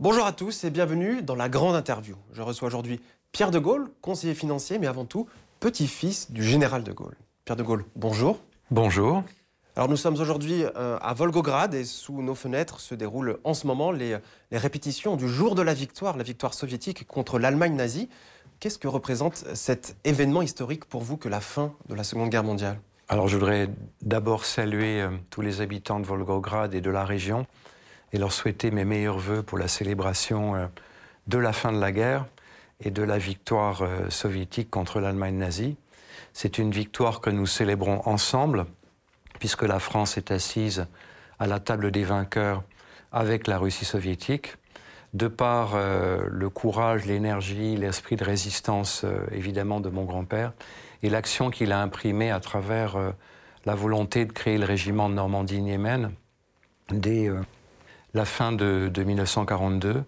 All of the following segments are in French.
Bonjour à tous et bienvenue dans la grande interview. Je reçois aujourd'hui Pierre de Gaulle, conseiller financier, mais avant tout petit-fils du général de Gaulle. Pierre de Gaulle, bonjour. Bonjour. Alors nous sommes aujourd'hui euh, à Volgograd et sous nos fenêtres se déroulent en ce moment les, les répétitions du jour de la victoire, la victoire soviétique contre l'Allemagne nazie. Qu'est-ce que représente cet événement historique pour vous que la fin de la Seconde Guerre mondiale? Alors je voudrais d'abord saluer euh, tous les habitants de Volgograd et de la région et leur souhaiter mes meilleurs voeux pour la célébration euh, de la fin de la guerre et de la victoire soviétique contre l'Allemagne nazie. C'est une victoire que nous célébrons ensemble puisque la France est assise à la table des vainqueurs avec la Russie soviétique, de par euh, le courage, l'énergie, l'esprit de résistance euh, évidemment de mon grand-père, et l'action qu'il a imprimée à travers euh, la volonté de créer le régiment de Normandie-Niemen la fin de, de, 1942.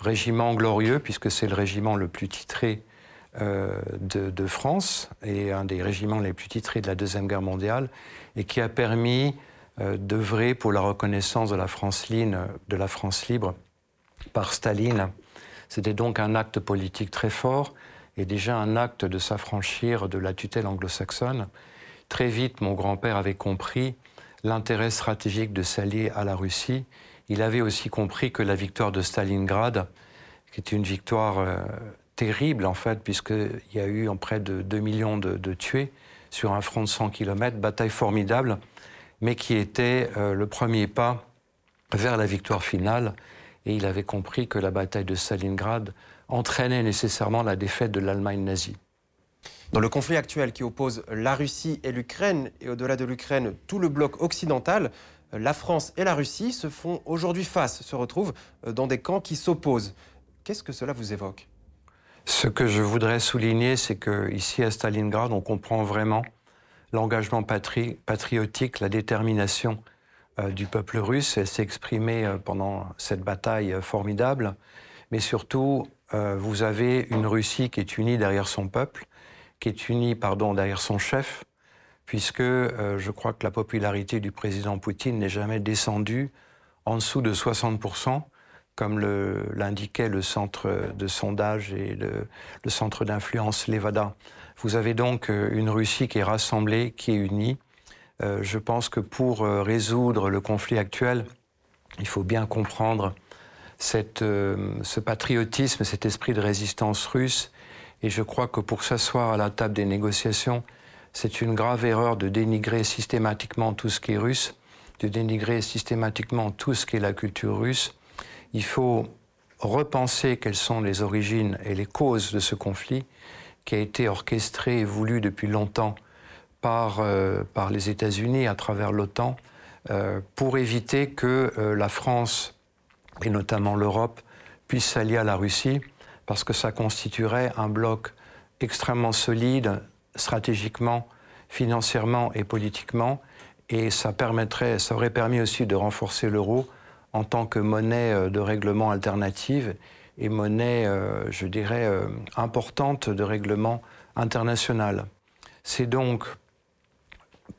Régiment glorieux, puisque c'est le régiment le plus titré de, de, France et un des régiments les plus titrés de la Deuxième Guerre mondiale, et qui a permis euh, d'œuvrer pour la reconnaissance de la France libre par Staline. C'était donc un acte politique très fort et déjà un acte de s'affranchir de la tutelle anglo-saxonne. Très vite, mon grand-père avait compris l'intérêt stratégique de s'allier à la Russie. Il avait aussi compris que la victoire de Stalingrad, qui est une victoire euh, terrible en fait, puisqu'il y a eu en près de 2 millions de, de tués, sur un front de 100 km, bataille formidable, mais qui était euh, le premier pas vers la victoire finale. Et il avait compris que la bataille de Stalingrad entraînait nécessairement la défaite de l'Allemagne nazie. Dans le conflit actuel qui oppose la Russie et l'Ukraine, et au-delà de l'Ukraine, tout le bloc occidental, la France et la Russie se font aujourd'hui face, se retrouvent euh, dans des camps qui s'opposent. Qu'est-ce que cela vous évoque? Ce que je voudrais souligner, c'est qu'ici à Stalingrad, on comprend vraiment l'engagement patri patriotique, la détermination euh, du peuple russe. Elle s'est exprimée euh, pendant cette bataille euh, formidable. Mais surtout, euh, vous avez une Russie qui est unie derrière son peuple, qui est unie, pardon, derrière son chef, puisque euh, je crois que la popularité du président Poutine n'est jamais descendue en dessous de 60 comme l'indiquait le, centre de sondage et le, le centre d'influence Levada. Vous avez donc euh, une Russie qui est rassemblée, qui est unie. Euh, je pense que pour euh, résoudre le conflit actuel, il faut bien comprendre cette, euh, ce patriotisme, cet esprit de résistance russe. Et je crois que pour s'asseoir à la table des négociations, c'est une grave erreur de dénigrer systématiquement tout ce qui est russe, de dénigrer systématiquement tout ce qui est la culture russe. Il faut repenser quelles sont les origines et les causes de ce conflit qui a été orchestré et voulu depuis longtemps par, euh, les États-Unis à travers l'OTAN euh, pour éviter que euh, la France et notamment l'Europe puissent s'allier à la Russie parce que ça constituerait un bloc extrêmement solide stratégiquement, financièrement et politiquement et ça permettrait, ça aurait permis aussi de renforcer l'euro en tant que monnaie euh, de règlement alternative et monnaie, euh, je dirais, euh, importante de règlement international. C'est donc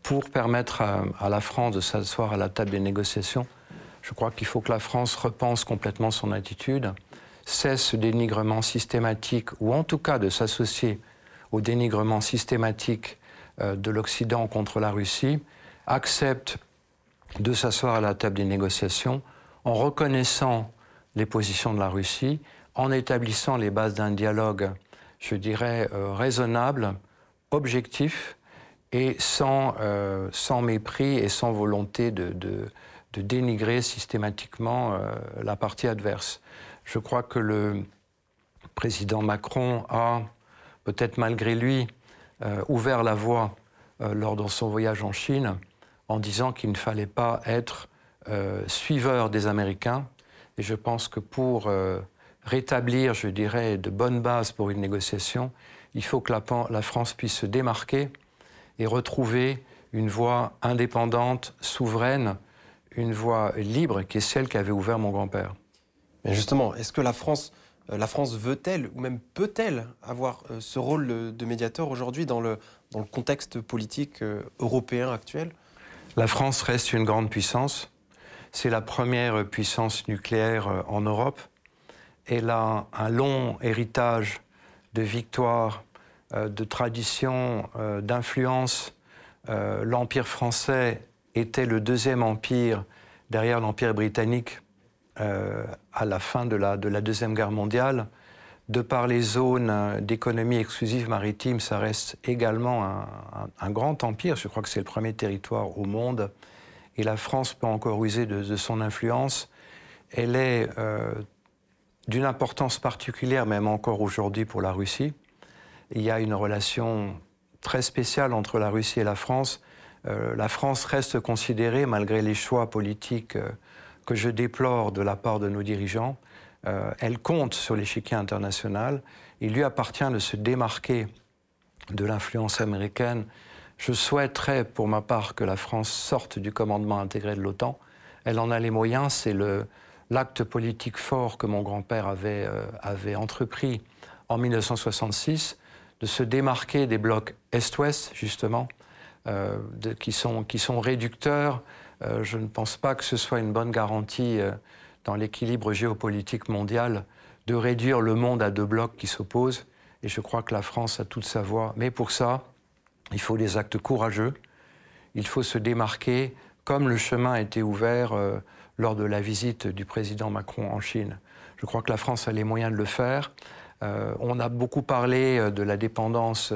pour permettre à, à la France de s'asseoir à la table des négociations, je crois qu'il faut que la France repense complètement son attitude, cesse ce dénigrement systématique, ou en tout cas de s'associer au dénigrement systématique euh, de l'Occident contre la Russie, accepte de s'asseoir à la table des négociations, en reconnaissant les positions de la Russie, en établissant les bases d'un dialogue, je dirais, euh, raisonnable, objectif et sans, euh, sans mépris et sans volonté de, dénigrer systématiquement la partie adverse. Je crois que le président Macron a, peut-être malgré lui, euh, ouvert la voie euh, lors de son voyage en Chine en disant qu'il ne fallait pas être euh, suiveur des Américains. Et je pense que pour rétablir, je dirais, de bonnes bases pour une négociation, il faut que la, France puisse se démarquer et retrouver une voie indépendante, souveraine, une voie libre, qui est celle qu'avait ouvert mon grand-père. Mais justement, est-ce que la France, la France veut-elle ou même peut-elle avoir euh, ce rôle de médiateur aujourd'hui dans le, dans le contexte politique euh, européen actuel? La France reste une grande puissance. C'est la première puissance nucléaire en Europe. elle a un long héritage de victoires, de traditions, d'influence. L'Empire français était le deuxième empire derrière l'Empire britannique à la fin de la, de la Deuxième Guerre mondiale de par les zones d'économie exclusive maritime, ça reste également un, grand empire. Je crois que c'est le premier territoire au monde. Et la France peut encore user de, son influence. Elle est euh, d'une importance particulière, même encore aujourd'hui, pour la Russie. Il y a une relation très spéciale entre la Russie et la France. Euh, la France reste considérée, malgré les choix politiques euh, que je déplore de la part de nos dirigeants, euh, elle compte sur l'échiquier international. Il lui appartient de se démarquer de l'influence américaine. Je souhaiterais, pour ma part, que la France sorte du commandement intégré de l'OTAN. Elle en a les moyens, c'est l'acte politique fort que mon grand-père avait, euh, avait entrepris en 1966, de se démarquer des blocs Est-Ouest, justement, euh, qui, sont, qui sont réducteurs. Je ne pense pas que ce soit une bonne garantie dans l'équilibre géopolitique mondial de réduire le monde à deux blocs qui s'opposent. Et je crois que la France a toute sa voix. Mais pour ça, il faut des actes courageux. Il faut se démarquer, comme le chemin a été ouvert euh, lors de la visite du président Macron en Chine. Je crois que la France a les moyens de le faire. Euh, on a beaucoup parlé euh, de la dépendance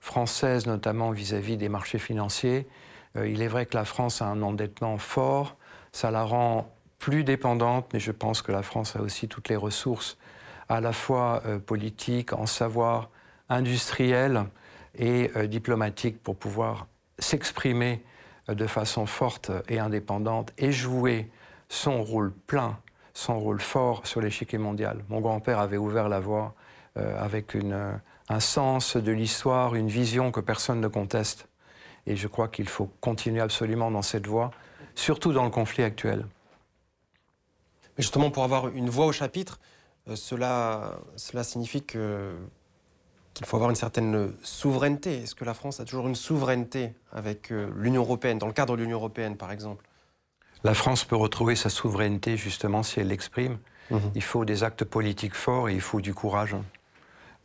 française, notamment vis-à-vis -vis des marchés financiers. Il est vrai que la France a un endettement fort. Ça la rend plus dépendante, mais je pense que la France a aussi toutes les ressources, à la fois euh, politiques, en savoir, industriel et euh, diplomatique, pour pouvoir s'exprimer euh, de façon forte et indépendante et jouer son rôle plein, son rôle fort sur l'échiquier mondial. Mon grand-père avait ouvert la voie avec un sens de l'histoire, une vision que personne ne conteste. Et je crois qu'il faut continuer absolument dans cette voie, surtout dans le conflit actuel. Mais justement, pour avoir une voix au chapitre, euh, cela, cela signifie que, qu'il faut avoir une certaine souveraineté. Est-ce que la France a toujours une souveraineté avec euh, l'Union européenne, dans le cadre de l'Union européenne par exemple? La France peut retrouver sa souveraineté justement si elle l'exprime. Mhm. Il faut des actes politiques forts et il faut du courage.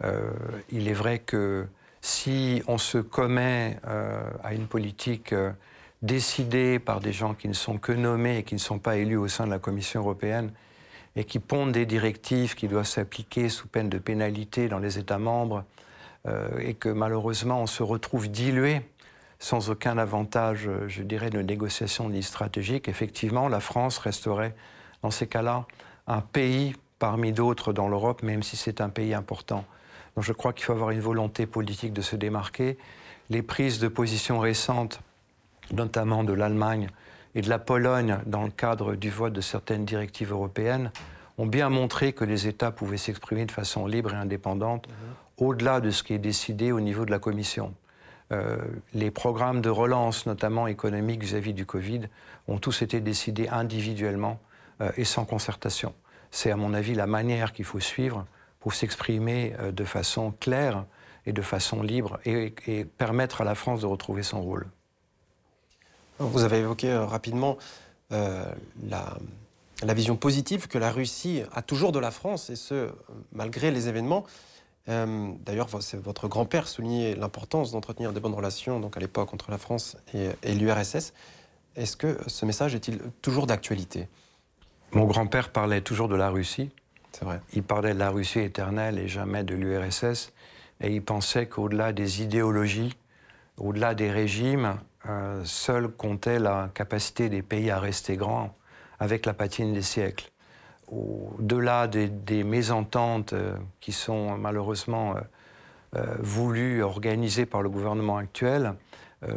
Euh, il est vrai que si on se commet à une politique décidés par des gens qui ne sont que nommés et qui ne sont pas élus au sein de la Commission européenne et qui pondent des directives qui doivent s'appliquer sous peine de pénalité dans les États membres euh, et que malheureusement on se retrouve dilué sans aucun avantage, je dirais, de négociation ni stratégique, effectivement, la France resterait, dans ces cas-là, un pays parmi d'autres dans l'Europe, même si c'est un pays important. Donc je crois qu'il faut avoir une volonté politique de se démarquer. Les prises de position récentes notamment de l'Allemagne et de la Pologne dans le cadre du vote de certaines directives européennes, ont bien montré que les États pouvaient s'exprimer de façon libre et indépendante mhm. au-delà de ce qui est décidé au niveau de la Commission. Euh, les programmes de relance, notamment économiques vis-à-vis du Covid, ont tous été décidés individuellement euh, et sans concertation. C'est à mon avis la manière qu'il faut suivre pour s'exprimer euh, de façon claire et de façon libre et permettre à la France de retrouver son rôle. Vous avez évoqué euh, rapidement euh, la, vision positive que la Russie a toujours de la France, et ce, malgré les événements. Euh, d'ailleurs, votre grand-père soulignait l'importance d'entretenir des bonnes relations, donc à l'époque, entre la France et, et l'URSS. Est-ce que ce message est-il toujours d'actualité? Mon grand-père parlait toujours de la Russie. Il parlait de la Russie éternelle et jamais de l'URSS. Et il pensait qu'au-delà des idéologies, au-delà des régimes, euh, comptait la capacité des pays à rester grands avec la patine des siècles. Au-delà des, mésententes euh, qui sont malheureusement euh, voulues, organisées par le gouvernement actuel,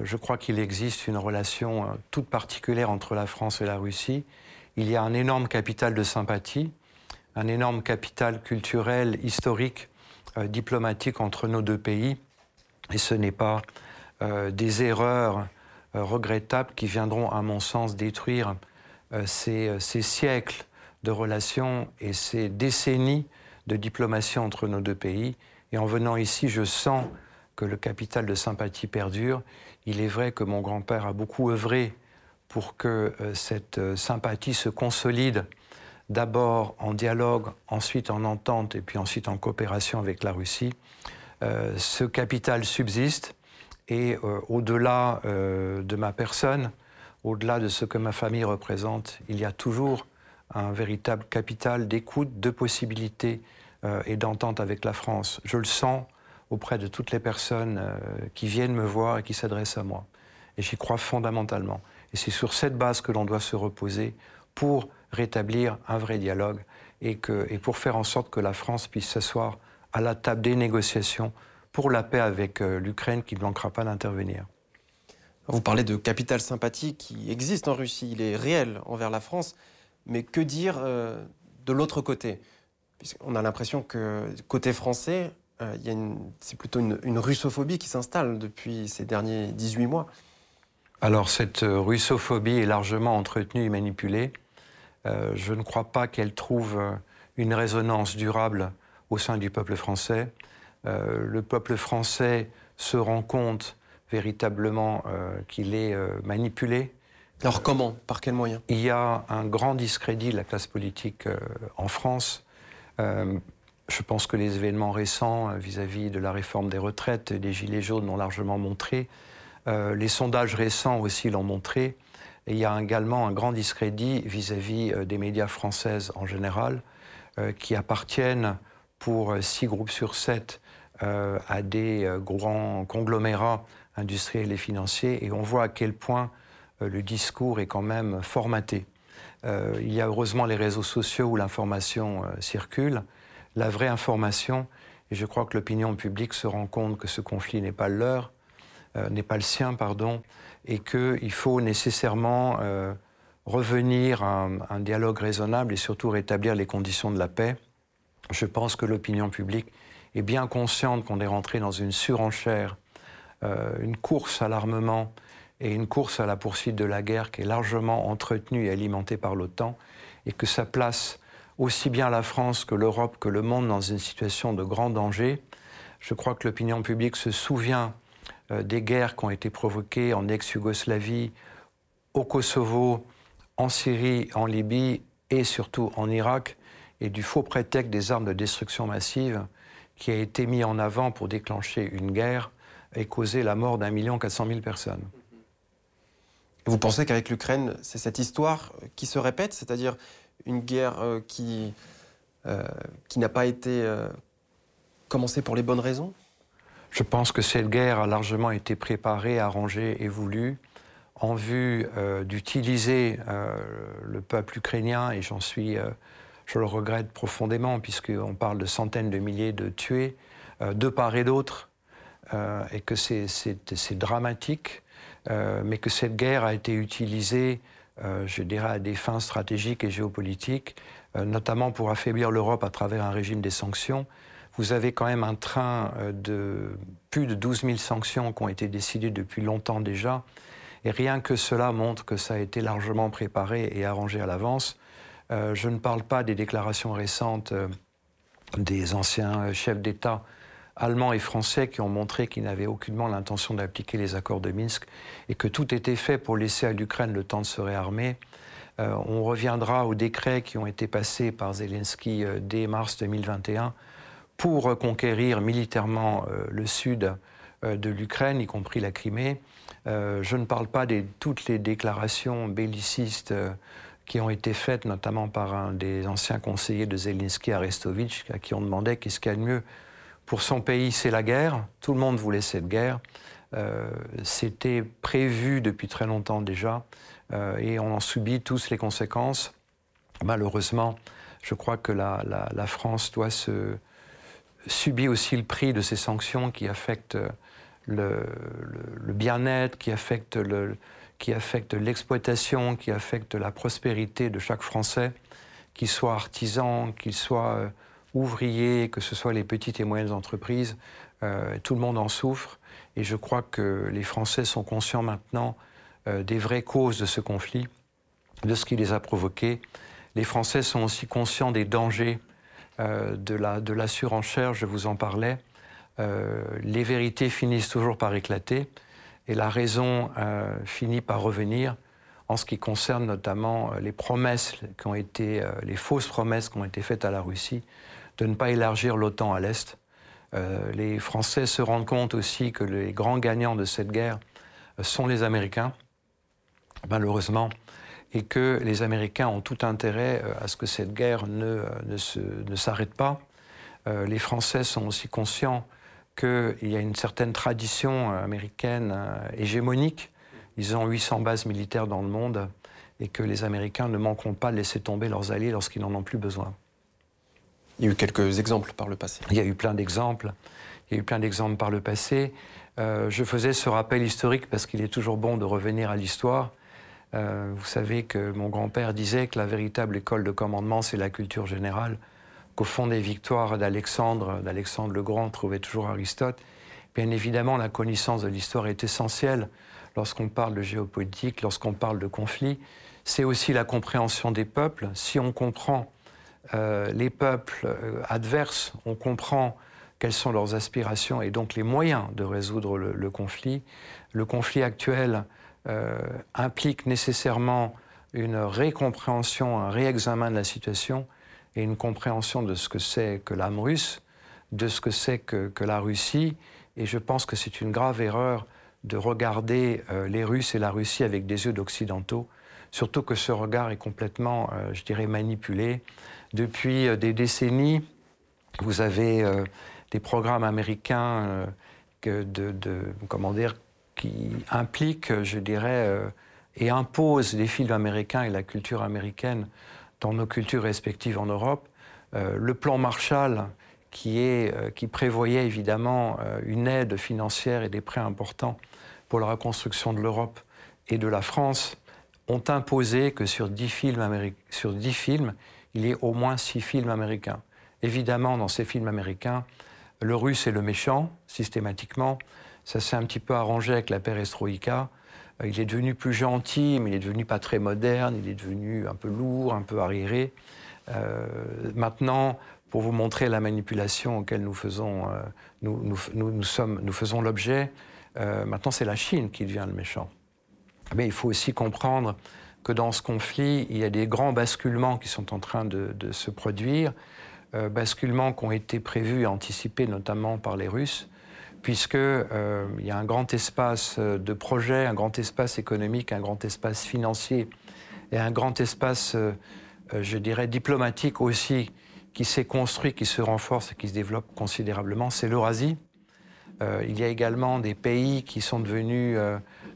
je crois qu'il existe une relation toute particulière entre la France et la Russie. Il y a un énorme capital de sympathie, un énorme capital culturel, historique, diplomatique entre nos deux pays. Et ce n'est pas des erreurs euh, regrettables qui viendront, à mon sens, détruire euh, euh, ces, siècles de relations et ces décennies de diplomatie entre nos deux pays. Et en venant ici, je sens que le capital de sympathie perdure. Il est vrai que mon grand-père a beaucoup œuvré pour que cette sympathie se consolide d'abord en dialogue, ensuite en entente et puis ensuite en coopération avec la Russie. Euh, ce capital subsiste et euh, au-delà euh, de ma personne, au-delà de ce que ma famille représente, il y a toujours un véritable capital d'écoute, de possibilités et d'entente avec la France. Je le sens auprès de toutes les personnes qui viennent me voir et qui s'adressent à moi. Et j'y crois fondamentalement. Et c'est sur cette base que l'on doit se reposer pour rétablir un vrai dialogue et, que, et pour faire en sorte que la France puisse s'asseoir à la table des négociations pour la paix avec euh, l'Ukraine qui ne manquera pas d'intervenir. Vous parlez de capital sympathie qui existe en Russie, il est réel envers la France, mais que dire euh, de l'autre côté? On a l'impression que côté français, euh, c'est plutôt une, une, russophobie qui s'installe depuis ces derniers 18 mois. Alors cette russophobie est largement entretenue et manipulée. Euh, je ne crois pas qu'elle trouve euh, une résonance durable au sein du peuple français. Euh, le peuple français se rend compte véritablement qu'il est manipulé. Alors comment? Par quels moyens Il y a un grand discrédit de la classe politique en France. je pense que les événements récents vis-à-vis de la réforme des retraites et des Gilets jaunes l'ont largement montré. les sondages récents aussi l'ont montré. Et il y a également un grand discrédit vis-à-vis euh, des médias françaises en général, euh, qui appartiennent pour euh, six groupes sur sept à des grands conglomérats industriels et financiers. Et on voit à quel point le discours est quand même formaté. il y a heureusement les réseaux sociaux où l'information circule. La vraie information, et je crois que l'opinion publique se rend compte que ce conflit n'est pas leur, n'est pas le sien, pardon, et qu'il faut nécessairement euh, revenir à un, dialogue raisonnable et surtout rétablir les conditions de la paix. Je pense que l'opinion publique est bien consciente qu'on est rentré dans une surenchère, euh, une course à l'armement et une course à la poursuite de la guerre qui est largement entretenue et alimentée par l'OTAN, et que ça place aussi bien la France que l'Europe que le monde dans une situation de grand danger. Je crois que l'opinion publique se souvient des guerres qui ont été provoquées en ex-Yougoslavie, au Kosovo, en Syrie, en Libye et surtout en Irak, et du faux prétexte des armes de destruction massive qui a été mis en avant pour déclencher une guerre et causer la mort d'un million quatre cent mille personnes. Vous pensez qu'avec l'Ukraine, c'est cette histoire qui se répète, c'est-à-dire une guerre euh, qui, euh, qui n'a pas été commencée pour les bonnes raisons? Je pense que cette guerre a largement été préparée, arrangée et voulue en vue euh, d'utiliser euh, le peuple ukrainien, et euh, je le regrette profondément, puisqu'on parle de centaines de milliers de tués, de part et d'autre, et que c'est dramatique, mais que cette guerre a été utilisée, je dirais, à des fins stratégiques et géopolitiques, notamment pour affaiblir l'Europe à travers un régime des sanctions, vous avez quand même un train euh, de plus de 12 000 sanctions qui ont été décidées depuis longtemps déjà. Et rien que cela montre que ça a été largement préparé et arrangé à l'avance. Euh, je ne parle pas des déclarations récentes euh, des anciens chefs d'État allemands et français qui ont montré qu'ils n'avaient aucunement l'intention d'appliquer les accords de Minsk et que tout était fait pour laisser à l'Ukraine le temps de se réarmer. on reviendra aux décrets qui ont été passés par Zelensky dès mars 2021 pour conquérir militairement euh, le sud euh, de l'Ukraine, y compris la Crimée. Euh, je ne parle pas de toutes les déclarations bellicistes qui ont été faites, notamment par un des anciens conseillers de Zelensky, Arestovitch, à qui on demandait qu'est-ce qu'il y a de mieux pour son pays, c'est la guerre. Tout le monde voulait cette guerre. C'était prévu depuis très longtemps déjà, et on en subit tous les conséquences. Malheureusement, je crois que la, la France doit se, subit aussi le prix de ces sanctions qui affectent le, bien-être, qui affectent qui affectent l'exploitation, qui affectent la prospérité de chaque Français, qu'il soit artisan, qu'il soit euh, ouvrier, que ce soit les petites et moyennes entreprises. Euh, tout le monde en souffre. Et je crois que les Français sont conscients maintenant euh, des vraies causes de ce conflit, de ce qui les a provoqués. Les Français sont aussi conscients des dangers euh, de, la, de surenchère, je vous en parlais, euh, les vérités finissent toujours par éclater et la raison euh, finit par revenir. en ce qui concerne notamment les promesses qui ont été, les fausses promesses qui ont été faites à la Russie de ne pas élargir l'OTAN à l'Est. les Français se rendent compte aussi que les grands gagnants de cette guerre sont les Américains, malheureusement, et que les Américains ont tout intérêt à ce que cette guerre ne, ne s'arrête pas. les Français sont aussi conscients qu'il y a une certaine tradition euh, américaine euh, hégémonique. Ils ont 800 bases militaires dans le monde et que les Américains ne manqueront pas de laisser tomber leurs alliés lorsqu'ils n'en ont plus besoin. Il y a eu quelques exemples par le passé. Il y a eu plein d'exemples. Il y a eu plein d'exemples par le passé. Euh, je faisais ce rappel historique parce qu'il est toujours bon de revenir à l'histoire. Vous savez que mon grand-père disait que la véritable école de commandement, c'est la culture générale qu'au fond des victoires d'Alexandre, d'Alexandre le Grand, trouvait toujours Aristote. Bien évidemment, la connaissance de l'histoire est essentielle lorsqu'on parle de géopolitique, lorsqu'on parle de conflit. C'est aussi la compréhension des peuples. Si on comprend euh, les peuples euh, adverses, on comprend quelles sont leurs aspirations et donc les moyens de résoudre le, conflit. Le conflit actuel euh, implique nécessairement une récompréhension, un réexamen de la situation et une compréhension de ce que c'est que l'âme russe, de ce que c'est que, la Russie. Et je pense que c'est une grave erreur de regarder euh, les Russes et la Russie avec des yeux d'occidentaux, surtout que ce regard est complètement, euh, je dirais, manipulé. Depuis euh, des décennies, vous avez des programmes américains de, de, comment dire, qui impliquent, je dirais, et imposent les films américains et la culture américaine dans nos cultures respectives en Europe. Euh, le plan Marshall, qui, euh, prévoyait évidemment euh, une aide financière et des prêts importants pour la reconstruction de l'Europe et de la France, ont imposé que sur 10 films, sur 10 films il y ait au moins 6 films américains. Évidemment, dans ces films américains, le russe est le méchant, systématiquement. Ça s'est un petit peu arrangé avec la perestroïka. Euh, il est devenu plus gentil, mais il est devenu pas très moderne, il est devenu un peu lourd, un peu arriéré. Euh, maintenant, pour vous montrer la manipulation auquel nous faisons, euh, nous, sommes, nous faisons l'objet, maintenant c'est la Chine qui devient le méchant. Mais il faut aussi comprendre que dans ce conflit, il y a des grands basculements qui sont en train de se produire, basculements qui ont été prévus et anticipés notamment par les Russes, puisqu'il euh, y a un grand espace euh, de projet, un grand espace économique, un grand espace financier et un grand espace, euh, je dirais, diplomatique aussi, qui s'est construit, qui se renforce et qui se développe considérablement, c'est l'Eurasie. il y a également des pays qui sont devenus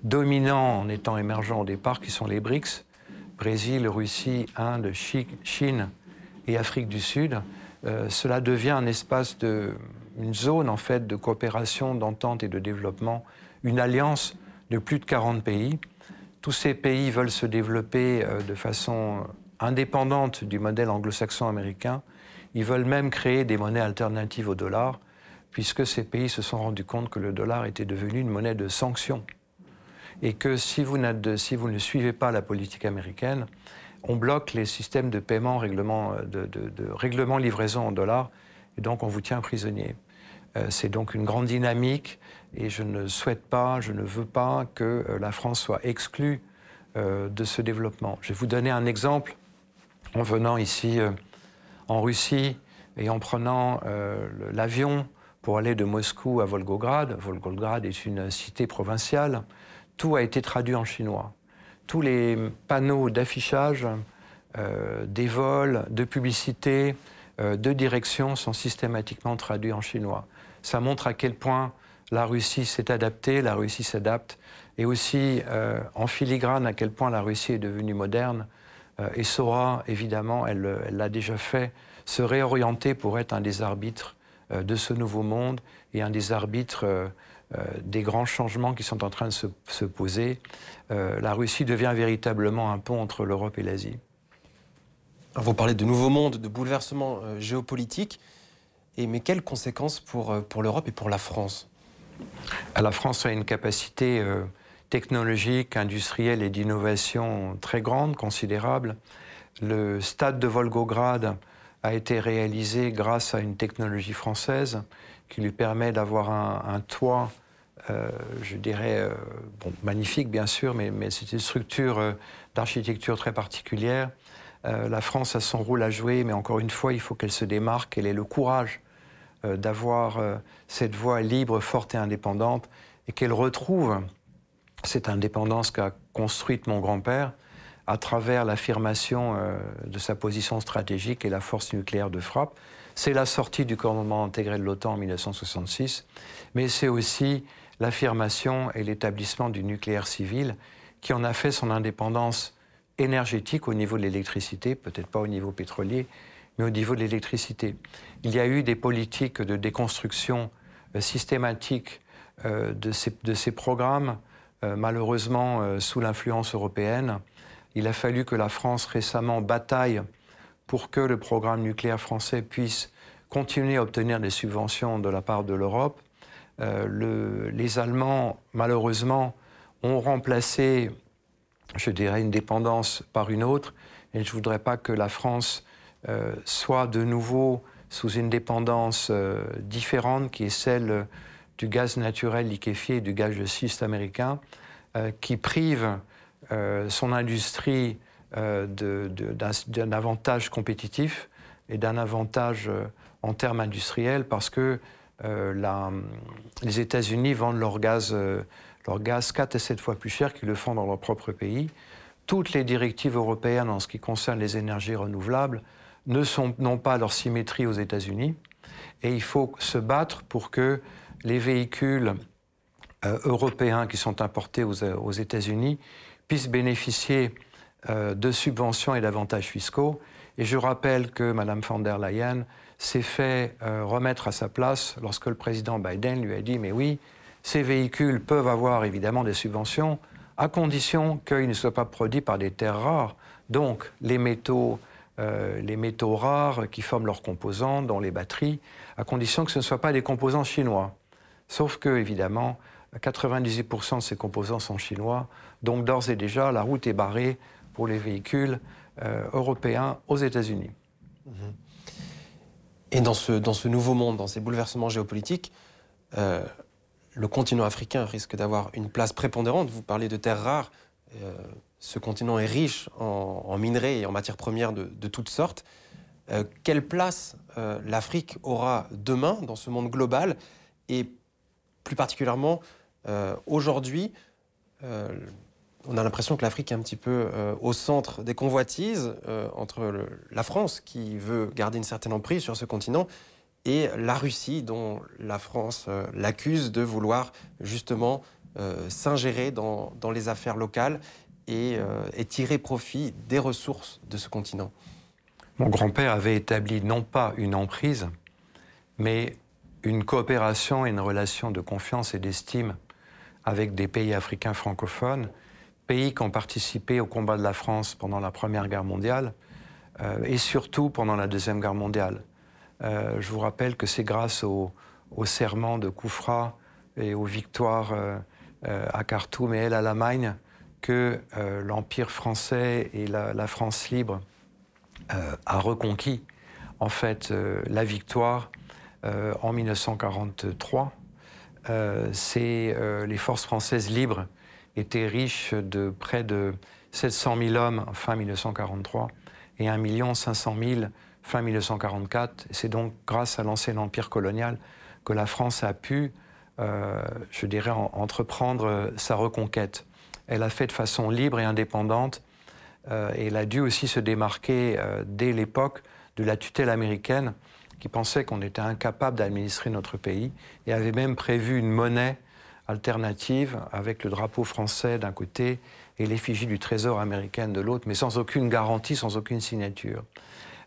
dominants en étant émergents au départ, qui sont les BRICS, Brésil, Russie, Inde, Chine et Afrique du Sud. cela devient un espace de une zone en fait de coopération, d'entente et de développement, une alliance de plus de 40 pays. Tous ces pays veulent se développer euh, de façon indépendante du modèle anglo-saxon américain. Ils veulent même créer des monnaies alternatives au dollar, puisque ces pays se sont rendus compte que le dollar était devenu une monnaie de sanction. Et que si vous, ne suivez pas la politique américaine, on bloque les systèmes de paiement, règlement, euh, de, de, de livraison en dollars, et donc on vous tient prisonnier. Euh, c'est donc une grande dynamique et je ne souhaite pas, je ne veux pas que euh, la France soit exclue euh, de ce développement. Je vais vous donner un exemple en venant ici en Russie et en prenant l'avion pour aller de Moscou à Volgograd. Volgograd est une cité provinciale. Tout a été traduit en chinois. Tous les panneaux d'affichage, des vols, de publicité, de direction sont systématiquement traduits en chinois ça montre à quel point la Russie s'est adaptée, la Russie s'adapte, et aussi euh, en filigrane à quel point la Russie est devenue moderne euh, et saura, évidemment, elle l'a déjà fait, se réorienter pour être un des arbitres euh, de ce nouveau monde et un des arbitres des grands changements qui sont en train de se, se poser. la Russie devient véritablement un pont entre l'Europe et l'Asie. Vous parlez de nouveau monde, de bouleversement géopolitique. Mais quelles conséquences pour, euh, pour l'Europe et pour la France? La France a une capacité euh, technologique, industrielle et d'innovation très grande, considérable. Le stade de Volgograd a été réalisé grâce à une technologie française qui lui permet d'avoir un, toit je dirais, magnifique bien sûr, mais c'est une structure d'architecture très particulière. la France a son rôle à jouer, mais encore une fois, il faut qu'elle se démarque, qu'elle ait le courage d'avoir cette voix libre, forte et indépendante, et qu'elle retrouve cette indépendance qu'a construite mon grand-père à travers l'affirmation euh, de sa position stratégique et la force nucléaire de frappe. C'est la sortie du commandement intégré de l'OTAN en 1966, mais c'est aussi l'affirmation et l'établissement du nucléaire civil qui en a fait son indépendance énergétique au niveau de l'électricité, peut-être pas au niveau pétrolier, mais au niveau de l'électricité. Il y a eu des politiques de déconstruction euh, systématique euh, de, ces, programmes, malheureusement sous l'influence européenne, il a fallu que la France récemment bataille pour que le programme nucléaire français puisse continuer à obtenir des subventions de la part de l'Europe. Euh, les Allemands, malheureusement, ont remplacé, je dirais, une dépendance par une autre. Et je ne voudrais pas que la France euh, soit de nouveau sous une dépendance euh, différente, qui est celle du gaz naturel liquéfié et du gaz de schiste américain, qui prive euh, son industrie euh, d'un avantage compétitif et d'un avantage euh, en termes industriels parce que les États-Unis vendent leur gaz, leur gaz 4 et 7 fois plus cher qu'ils le font dans leur propre pays. Toutes les directives européennes en ce qui concerne les énergies renouvelables n'ont pas leur symétrie aux États-Unis. Et il faut se battre pour que les véhicules européens qui sont importés aux États-Unis puissent bénéficier euh, de subventions et d'avantages fiscaux. Et je rappelle que Mme von der Leyen s'est fait euh, remettre à sa place lorsque le président Biden lui a dit Mais oui, ces véhicules peuvent avoir évidemment des subventions, à condition qu'ils ne soient pas produits par des terres rares. Donc, les métaux, euh, les métaux rares qui forment leurs composants, dont les batteries, à condition que ce ne soient pas des composants chinois. Sauf que, évidemment, 98% de ces composants sont chinois. Donc d'ores et déjà, la route est barrée pour les véhicules euh, européens aux États-Unis. Et dans ce, nouveau monde, dans ces bouleversements géopolitiques, euh, le continent africain risque d'avoir une place prépondérante. Vous parlez de terres rares. Ce continent est riche en, minerais et en matières premières de, toutes sortes. quelle place l'Afrique aura demain dans ce monde global et plus particulièrement aujourd'hui on a l'impression que l'Afrique est un petit peu euh, au centre des convoitises euh, entre la France, qui veut garder une certaine emprise sur ce continent, et la Russie, dont la France euh, l'accuse de vouloir justement s'ingérer dans, les affaires locales et, et, tirer profit des ressources de ce continent. Mon grand-père avait établi non pas une emprise, mais une coopération et une relation de confiance et d'estime avec des pays africains francophones pays qui ont participé au combat de la France pendant la Première Guerre mondiale euh, et surtout pendant la Deuxième Guerre mondiale. Euh, je vous rappelle que c'est grâce au, serment de Koufra et aux victoires euh, à Khartoum et El Alamein que l'Empire français et la, France libre a reconquis en fait la victoire en 1943. c'est les forces françaises libres était riche de près de 700 000 hommes fin 1943 et 1 500 000 fin 1944. C'est donc grâce à l'ancien empire colonial que la France a pu, euh, je dirais, entreprendre sa reconquête. Elle a fait de façon libre et indépendante euh, et elle a dû aussi se démarquer euh, dès l'époque de la tutelle américaine qui pensait qu'on était incapable d'administrer notre pays et avait même prévu une monnaie alternative avec le drapeau français d'un côté et l'effigie du Trésor américain de l'autre, mais sans aucune garantie, sans aucune signature.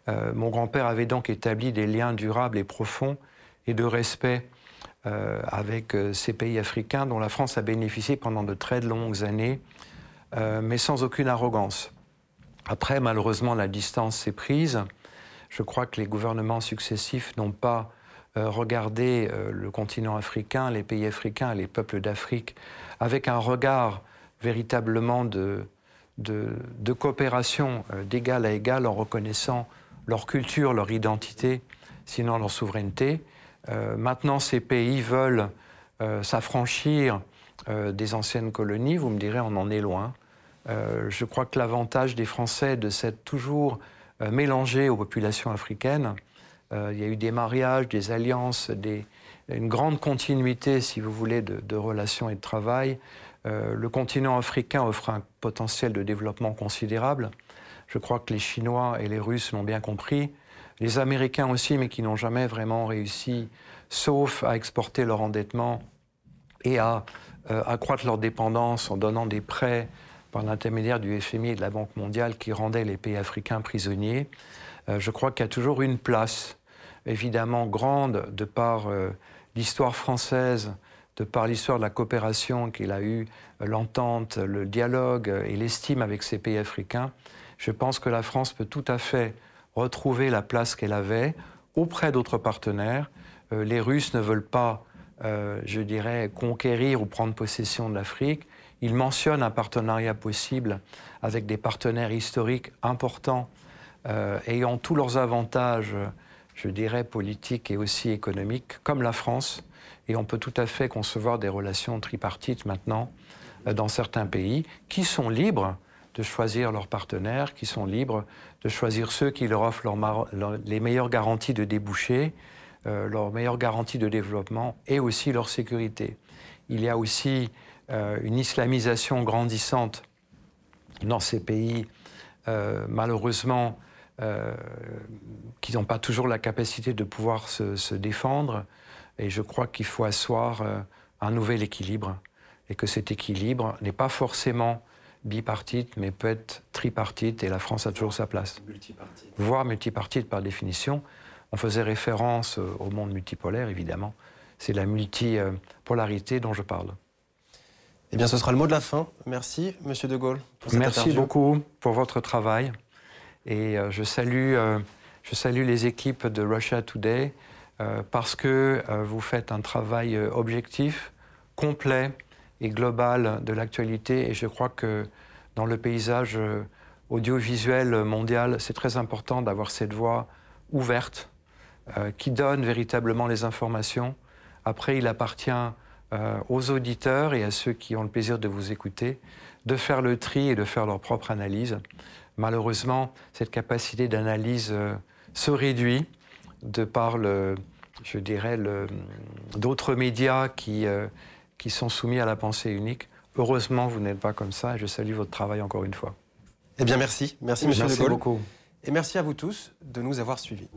Euh, mon grand-père avait donc établi des liens durables et profonds et de respect euh, avec euh, ces pays africains dont la France a bénéficié pendant de très longues années, mais sans aucune arrogance. Après, malheureusement, la distance s'est prise. Je crois que les gouvernements successifs n'ont pas euh, euh, le continent africain, les pays africains, les peuples d'Afrique, avec un regard véritablement de, coopération euh, d'égal à égal en reconnaissant leur culture, leur identité, sinon leur souveraineté. Maintenant, ces pays veulent s'affranchir des anciennes colonies, vous me direz, on en est loin. je crois que l'avantage des Français de s'être toujours mélangés aux populations africaines, il y a eu des mariages, des alliances, une grande continuité, si vous voulez, de, relations et de travail. Euh, le continent africain offre un potentiel de développement considérable. Je crois que les Chinois et les Russes l'ont bien compris. Les Américains aussi, mais qui n'ont jamais vraiment réussi, sauf à exporter leur endettement et à euh, accroître leur dépendance en donnant des prêts par l'intermédiaire du FMI et de la Banque mondiale qui rendaient les pays africains prisonniers. Euh, je crois qu'il y a toujours une place, évidemment grande, de par l'histoire française, de par l'histoire de la coopération qu'il a eue, l'entente, le dialogue et l'estime avec ces pays africains, je pense que la France peut tout à fait retrouver la place qu'elle avait auprès d'autres partenaires. Euh, les Russes ne veulent pas, euh, je dirais, conquérir ou prendre possession de l'Afrique. Ils mentionnent un partenariat possible avec des partenaires historiques importants, euh, ayant tous leurs avantages je dirais, politique et aussi économique, comme la France. Et on peut tout à fait concevoir des relations tripartites maintenant dans certains pays qui sont libres de choisir leurs partenaires, qui sont libres de choisir ceux qui leur offrent les meilleures garanties de débouchés, euh, leurs meilleures garanties de développement et aussi leur sécurité. Il y a aussi euh, une islamisation grandissante dans ces pays, malheureusement, euh, qui n'ont pas toujours la capacité de pouvoir se, défendre. Et je crois qu'il faut asseoir un nouvel équilibre. Et que cet équilibre n'est pas forcément bipartite, mais peut être tripartite. Et la France a toujours sa place. Multipartite. Voire multipartite par définition. On faisait référence euh, au monde multipolaire, évidemment. C'est la multipolarité dont je parle. Eh bien, ce sera le mot de la fin. Merci, Monsieur De Gaulle, pour cette Merci beaucoup pour votre travail. Et euh, je, salue, euh, je salue les équipes de Russia Today euh, parce que vous faites un travail objectif, complet et global de l'actualité. Et je crois que dans le paysage audiovisuel mondial, c'est très important d'avoir cette voix ouverte qui donne véritablement les informations. Après, il appartient aux auditeurs et à ceux qui ont le plaisir de vous écouter de faire le tri et de faire leur propre analyse malheureusement, cette capacité d'analyse euh, se réduit de par, le, je dirais, d'autres médias qui, euh, qui sont soumis à la pensée unique. Heureusement, vous n'êtes pas comme ça et je salue votre travail encore une fois. Eh bien, merci. Merci, Monsieur merci beaucoup. Et merci à vous tous de nous avoir suivis.